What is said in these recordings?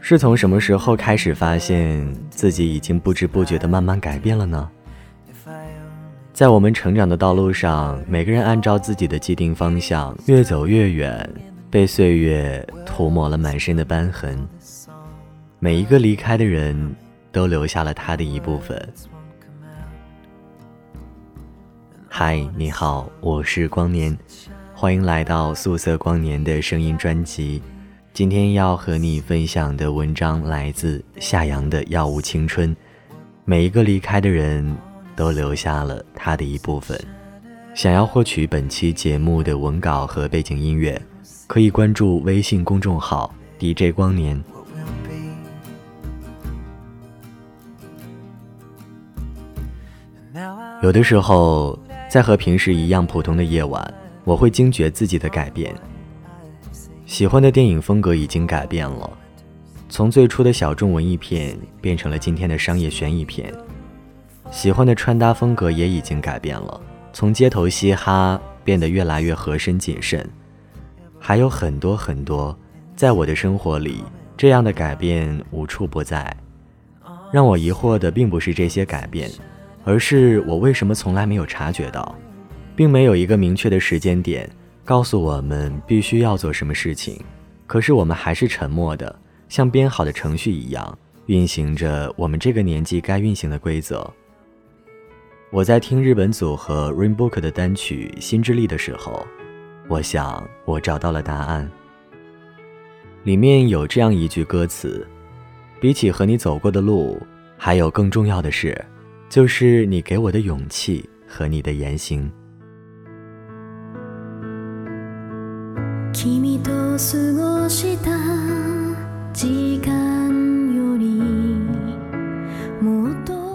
是从什么时候开始发现自己已经不知不觉的慢慢改变了呢？在我们成长的道路上，每个人按照自己的既定方向越走越远，被岁月涂抹了满身的斑痕。每一个离开的人，都留下了他的一部分。嗨，你好，我是光年，欢迎来到素色光年的声音专辑。今天要和你分享的文章来自夏阳的《药物青春》。每一个离开的人都留下了他的一部分。想要获取本期节目的文稿和背景音乐，可以关注微信公众号 DJ 光年。有的时候。在和平时一样普通的夜晚，我会惊觉自己的改变。喜欢的电影风格已经改变了，从最初的小众文艺片变成了今天的商业悬疑片。喜欢的穿搭风格也已经改变了，从街头嘻哈变得越来越合身谨慎。还有很多很多，在我的生活里，这样的改变无处不在。让我疑惑的并不是这些改变。而是我为什么从来没有察觉到，并没有一个明确的时间点告诉我们必须要做什么事情，可是我们还是沉默的，像编好的程序一样运行着我们这个年纪该运行的规则。我在听日本组合 Rainbook 的单曲《心之力》的时候，我想我找到了答案。里面有这样一句歌词：“比起和你走过的路，还有更重要的是。”就是你给我的勇气和你的言行。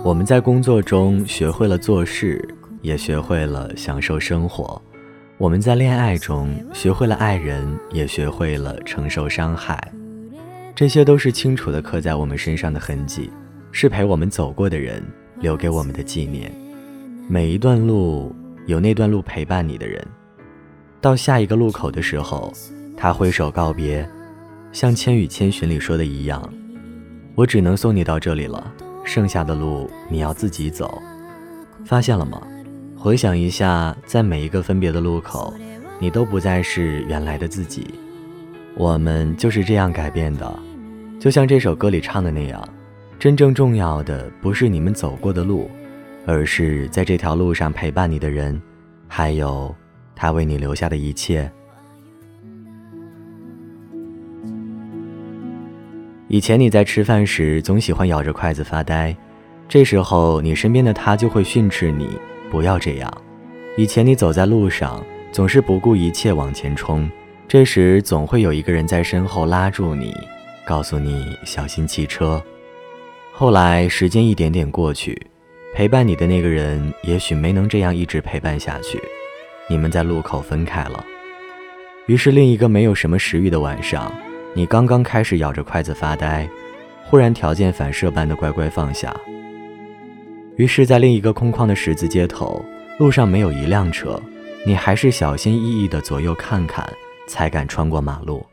我们在工作中学会了做事，也学会了享受生活；我们在恋爱中学会了爱人，也学会了承受伤害。这些都是清楚的刻在我们身上的痕迹，是陪我们走过的人。留给我们的纪念。每一段路有那段路陪伴你的人，到下一个路口的时候，他挥手告别，像《千与千寻》里说的一样：“我只能送你到这里了，剩下的路你要自己走。”发现了吗？回想一下，在每一个分别的路口，你都不再是原来的自己。我们就是这样改变的，就像这首歌里唱的那样。真正重要的不是你们走过的路，而是在这条路上陪伴你的人，还有他为你留下的一切。以前你在吃饭时总喜欢咬着筷子发呆，这时候你身边的他就会训斥你不要这样。以前你走在路上总是不顾一切往前冲，这时总会有一个人在身后拉住你，告诉你小心汽车。后来，时间一点点过去，陪伴你的那个人也许没能这样一直陪伴下去，你们在路口分开了。于是，另一个没有什么食欲的晚上，你刚刚开始咬着筷子发呆，忽然条件反射般的乖乖放下。于是，在另一个空旷的十字街头，路上没有一辆车，你还是小心翼翼地左右看看，才敢穿过马路。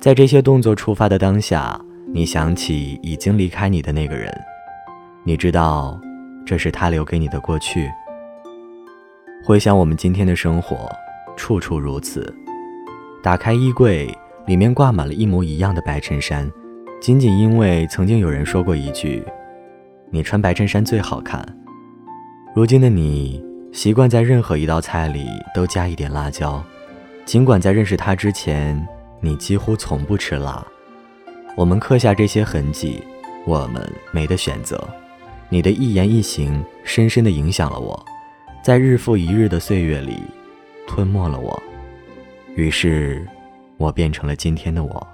在这些动作出发的当下。你想起已经离开你的那个人，你知道，这是他留给你的过去。回想我们今天的生活，处处如此。打开衣柜，里面挂满了一模一样的白衬衫，仅仅因为曾经有人说过一句：“你穿白衬衫最好看。”如今的你，习惯在任何一道菜里都加一点辣椒，尽管在认识他之前，你几乎从不吃辣。我们刻下这些痕迹，我们没得选择。你的一言一行深深地影响了我，在日复一日的岁月里，吞没了我。于是，我变成了今天的我。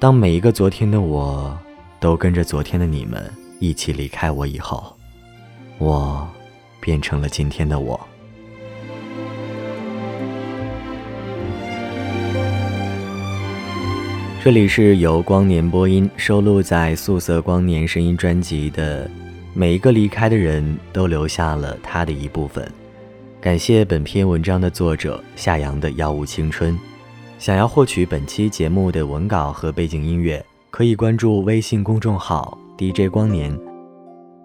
当每一个昨天的我都跟着昨天的你们一起离开我以后，我变成了今天的我。这里是由光年播音收录在《素色光年》声音专辑的。每一个离开的人都留下了他的一部分。感谢本篇文章的作者夏阳的药物青春。想要获取本期节目的文稿和背景音乐，可以关注微信公众号 DJ 光年。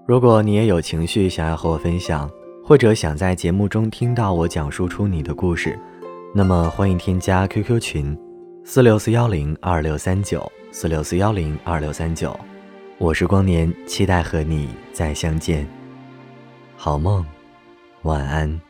如果你也有情绪想要和我分享，或者想在节目中听到我讲述出你的故事，那么欢迎添加 QQ 群四六四幺零二六三九四六四幺零二六三九。我是光年，期待和你再相见。好梦，晚安。